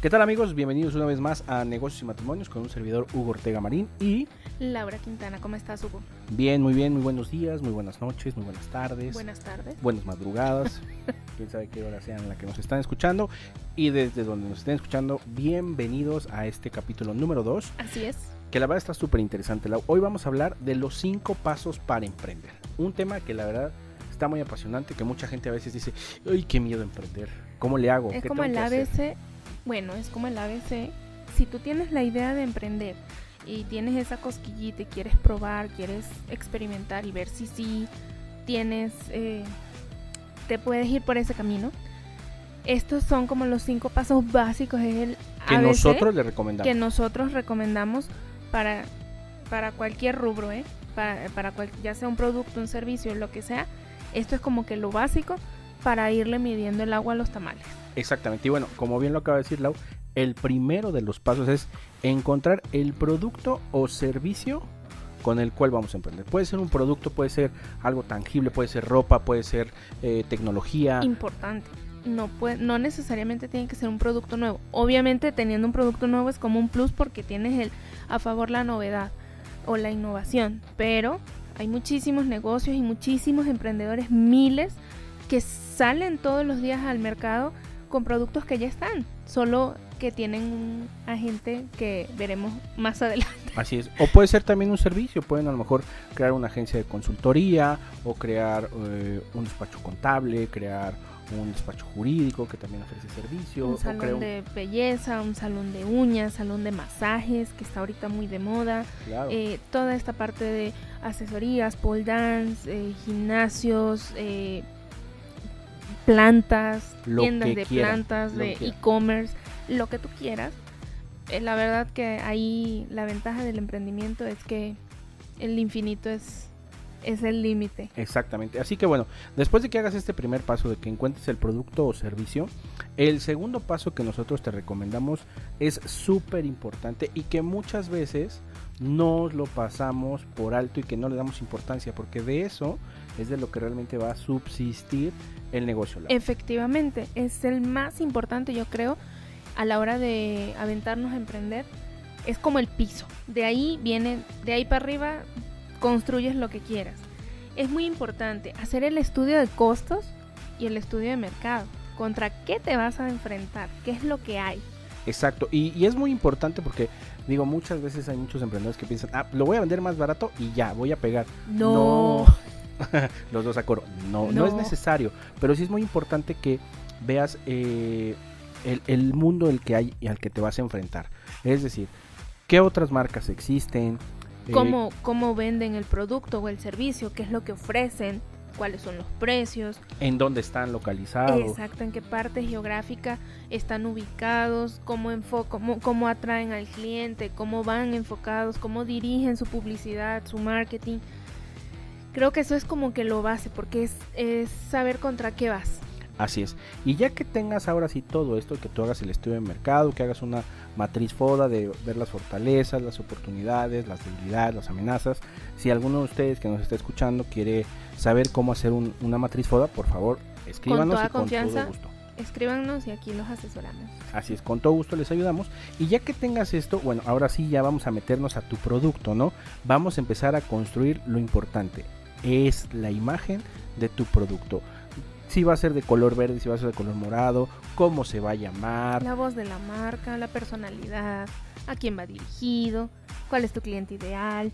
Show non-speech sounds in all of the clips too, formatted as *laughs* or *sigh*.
¿Qué tal amigos? Bienvenidos una vez más a Negocios y Matrimonios con un servidor Hugo Ortega Marín y Laura Quintana. ¿Cómo estás, Hugo? bien, muy bien, muy buenos días, muy buenas noches, muy buenas tardes, Buenas tardes. buenas madrugadas, *laughs* quién sabe qué hora sean en la que nos están escuchando y desde donde nos estén escuchando, bienvenidos a este capítulo número 2, Así es. que la verdad está súper interesante. Hoy vamos a hablar de los cinco pasos para emprender, un tema que la verdad está muy apasionante, que mucha gente a veces dice, ay, qué miedo emprender, ¿cómo le hago? Es ¿Qué como el que hacer?". ABC. Bueno, es como el ABC. Si tú tienes la idea de emprender y tienes esa cosquillita y quieres probar, quieres experimentar y ver si sí tienes, eh, te puedes ir por ese camino. Estos son como los cinco pasos básicos. Es el Que ABC nosotros le recomendamos. que nosotros recomendamos para, para cualquier rubro, ¿eh? para, para cual- ya sea un producto, un servicio, lo que sea. Esto es como que lo básico para irle midiendo el agua a los tamales. Exactamente. Y bueno, como bien lo acaba de decir Lau, el primero de los pasos es encontrar el producto o servicio con el cual vamos a emprender. Puede ser un producto, puede ser algo tangible, puede ser ropa, puede ser eh, tecnología. Importante. No, puede, no necesariamente tiene que ser un producto nuevo. Obviamente teniendo un producto nuevo es como un plus porque tienes el, a favor la novedad o la innovación. Pero hay muchísimos negocios y muchísimos emprendedores, miles, que salen todos los días al mercado con productos que ya están, solo que tienen un agente que veremos más *laughs* adelante. Así es. O puede ser también un servicio. Pueden a lo mejor crear una agencia de consultoría o crear eh, un despacho contable, crear un despacho jurídico que también ofrece servicio. Un o salón un- de belleza, un salón de uñas, salón de masajes, que está ahorita muy de moda. Claro. eh, toda esta parte de asesorías, pole dance, eh, gimnasios, eh, plantas, Lo tiendas de plantas, de e-commerce, lo que tú quieras. Eh, la verdad que ahí la ventaja del emprendimiento es que el infinito es, es el límite. Exactamente. Así que bueno, después de que hagas este primer paso de que encuentres el producto o servicio, el segundo paso que nosotros te recomendamos es súper importante y que muchas veces nos lo pasamos por alto y que no le damos importancia porque de eso es de lo que realmente va a subsistir el negocio. Efectivamente, es el más importante, yo creo, a la hora de aventarnos a emprender. Es como el piso. De ahí viene, de ahí para arriba, construyes lo que quieras. Es muy importante hacer el estudio de costos y el estudio de mercado. ¿Contra qué te vas a enfrentar? ¿Qué es lo que hay? Exacto. Y, y es muy importante porque, digo, muchas veces hay muchos emprendedores que piensan, ah, lo voy a vender más barato y ya, voy a pegar. No. *laughs* Los dos a coro. No, no, es No. necesario. Pero sí es muy importante que veas eh, el, el mundo el que hay y al que te vas a enfrentar. Es decir, qué otras marcas existen. Eh, ¿Cómo, ¿Cómo venden el producto o el servicio? ¿Qué es lo que ofrecen? ¿Cuáles son los precios? en dónde están localizados. Exacto, en qué parte geográfica están ubicados, cómo, cómo, cómo atraen al cliente, cómo van enfocados, cómo dirigen su publicidad, su marketing. Creo que eso es como que lo base, porque es, es saber contra qué vas. Así es. Y ya que tengas ahora sí todo esto, que tú hagas el estudio de mercado, que hagas una matriz FODA de ver las fortalezas, las oportunidades, las debilidades, las amenazas. Si alguno de ustedes que nos está escuchando quiere saber cómo hacer un- una matriz FODA, por favor, escríbanos toda y con confianza. todo gusto. Escríbanos y aquí los asesoramos. Así es, con todo gusto les ayudamos. Y ya que tengas esto, bueno, ahora sí ya vamos a meternos a tu producto, ¿no? Vamos a empezar a construir lo importante. Es la imagen de tu producto. Si va a ser de color verde, si va a ser de color morado, cómo se va a llamar. La voz de la marca, la personalidad, a quién va dirigido, cuál es tu cliente ideal.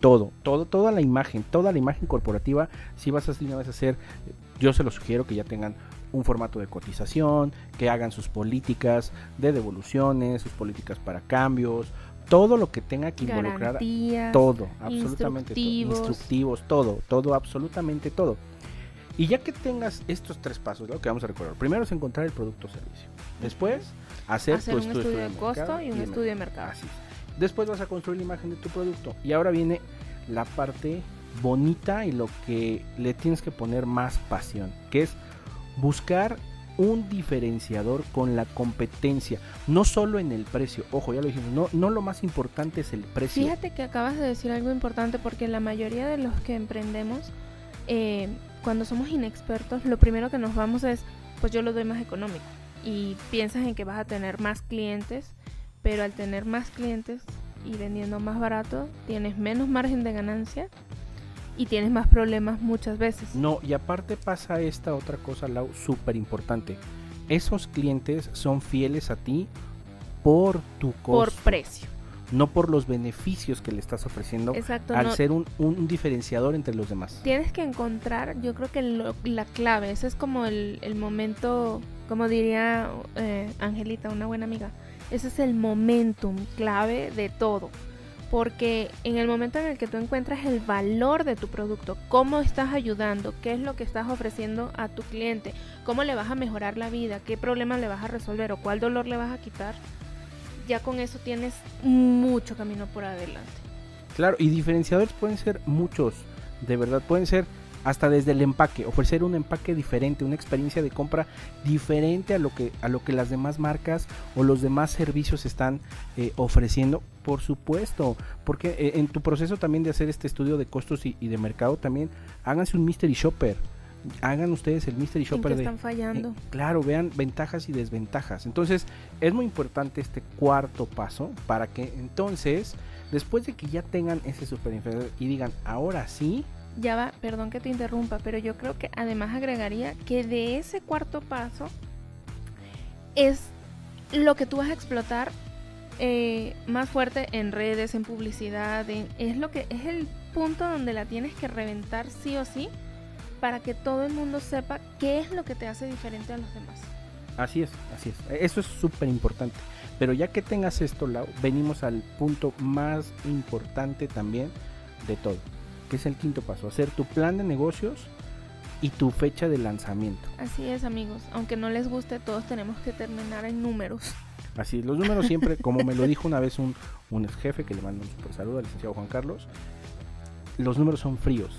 todo, todo, toda la imagen, toda la imagen corporativa, si vas a, si no vas a hacer, yo se lo sugiero que ya tengan un formato de cotización, que hagan sus políticas de devoluciones, sus políticas para cambios, todo lo que tenga que involucrar, Garantías. todo, absolutamente instructivos. todo, instructivos, todo, todo, absolutamente todo. Y ya que tengas estos tres pasos, lo que vamos a recordar, primero es encontrar el producto o servicio, después hacer, hacer tu un estudio, estudio de costo y un estudio de mercado. Así es. Después vas a construir la imagen de tu producto. Y ahora viene la parte bonita y lo que le tienes que poner más pasión, que es buscar un diferenciador con la competencia, no solo en el precio, ojo, ya lo dijimos, no, no lo más importante es el precio. Fíjate que acabas de decir algo importante porque la mayoría de los que emprendemos, eh, cuando somos inexpertos, lo primero que nos vamos es, pues yo lo doy más económico. y piensas en que vas a tener más clientes, pero al tener más clientes y vendiendo más barato, tienes menos margen de ganancia y tienes más problemas muchas veces. No, y aparte pasa esta otra cosa, Lau, súper importante. Esos clientes son fieles a ti por tu costo. Por precio. No por los beneficios que le estás ofreciendo Exacto. al no- ser un, un diferenciador entre los demás. Tienes que encontrar, yo creo que lo- la clave, ese es como el, el momento, como diría eh, Angelita, una buena amiga, ese es el momentum clave de todo. Porque en el momento en el que tú encuentras el valor de tu producto, cómo estás ayudando, qué es lo que estás ofreciendo a tu cliente, cómo le vas a mejorar la vida, qué problema le vas a resolver o cuál dolor le vas a quitar, ya con eso tienes mucho camino por adelante. Claro, y diferenciadores pueden ser muchos, de verdad, pueden ser hasta desde el empaque, ofrecer un empaque diferente, una experiencia de compra diferente a lo que a lo que las demás marcas o los demás servicios están eh, ofreciendo, por supuesto, porque eh, en tu proceso también de hacer este estudio de costos y, y de mercado también háganse un mystery shopper, hagan ustedes el mystery ¿En qué shopper de están fallando? eh, claro, vean ventajas y desventajas. Entonces, es muy importante este cuarto paso para que entonces, después de que ya tengan ese super y digan, ahora sí, Ya va, perdón que te interrumpa, pero yo creo que además agregaría que de ese cuarto paso es lo que tú vas a explotar eh, más fuerte en redes, en publicidad, en- es lo que es el punto donde la tienes que reventar sí o sí para que todo el mundo sepa qué es lo que te hace diferente a los demás. así es, así es. Eso es súper importante. Pero ya que tengas esto, Lau, venimos al punto más importante también de todo, que es el quinto paso, hacer tu plan de negocios y tu fecha de lanzamiento. Así es, amigos. Aunque no les guste, todos tenemos que terminar en números. Así, es, los números siempre, como me lo *laughs* dijo una vez un, un ex jefe que le mando un super saludo al licenciado Juan Carlos, los números son fríos,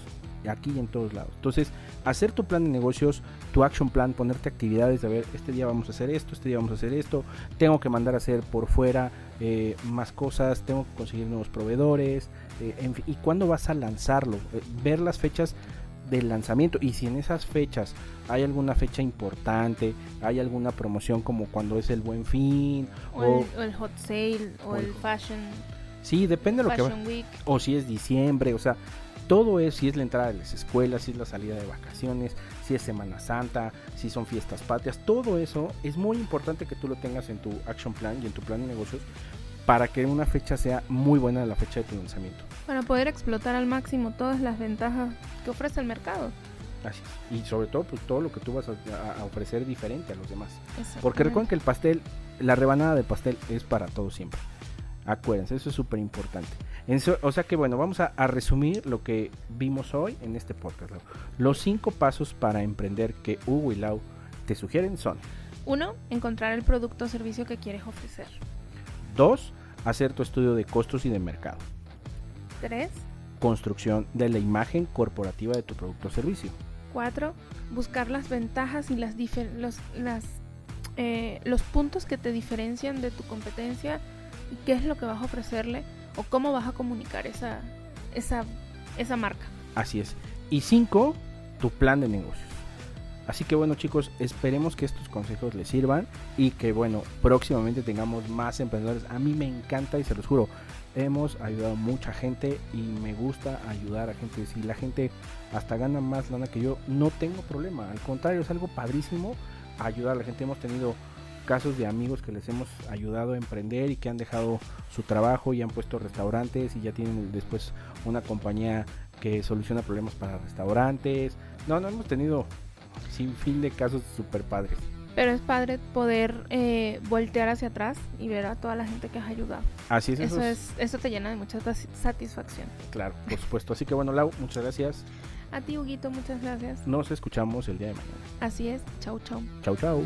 aquí y en todos lados. Entonces, hacer tu plan de negocios, tu action plan, ponerte actividades de a ver, este día vamos a hacer esto, este día vamos a hacer esto, tengo que mandar a hacer por fuera eh, más cosas, tengo que conseguir nuevos proveedores, eh, en fin, y cuándo vas a lanzarlo, Eh, ver las fechas del lanzamiento y si en esas fechas hay alguna fecha importante, hay alguna promoción como cuando es el buen fin O, o, el, o el hot sale, o, el- el fashion, sí, depende de lo que va- week. o si es diciembre, o sea, todo es, si es la entrada de las escuelas, si es la salida de vacaciones, si es Semana Santa, si son fiestas patrias, todo eso es muy importante que tú lo tengas en tu action plan y en tu plan de negocios para que una fecha sea muy buena la fecha de tu lanzamiento. Para poder explotar al máximo todas las ventajas que ofrece el mercado. Así es. Y sobre todo, pues todo lo que tú vas a, a- ofrecer diferente a los demás. Porque recuerden que el pastel, la rebanada de pastel es para todos siempre. Acuérdense, eso es súper importante. O sea que bueno, vamos a, a resumir lo que vimos hoy en este podcast. Lau. Los cinco pasos para emprender que Hugo y Lau te sugieren son: Uno, encontrar el producto o servicio que quieres ofrecer. dos, hacer tu estudio de costos y de mercado. Tres, Construcción de la imagen corporativa de tu producto o servicio. cuatro, buscar las ventajas y las los, las, eh, los puntos que te diferencian de tu competencia y qué es lo que vas a ofrecerle o cómo vas a comunicar esa, esa, esa marca. Así es. Y cinco, tu plan de negocios. Así que bueno chicos, esperemos que estos consejos les sirvan y que bueno, próximamente tengamos más emprendedores. A mí me encanta y se los juro, hemos ayudado a mucha gente y me gusta ayudar a gente. Si la gente hasta gana más lana que yo, no tengo problema. Al contrario, es algo padrísimo ayudar a la gente. Hemos tenido casos de amigos que les hemos ayudado a emprender y que han dejado su trabajo y han puesto restaurantes y ya tienen después una compañía que soluciona problemas para restaurantes. No, no hemos tenido sin fin de casos super padres. Pero es padre poder eh, voltear hacia atrás y ver a toda la gente que has ayudado. Así es, Eso, es, eso te llena de mucha satisfacción. claro, por supuesto. Así que bueno, Lau, muchas gracias. A ti, Huguito, muchas gracias. Nos escuchamos el día de mañana. Así es. Chau, chau. Chau, chau.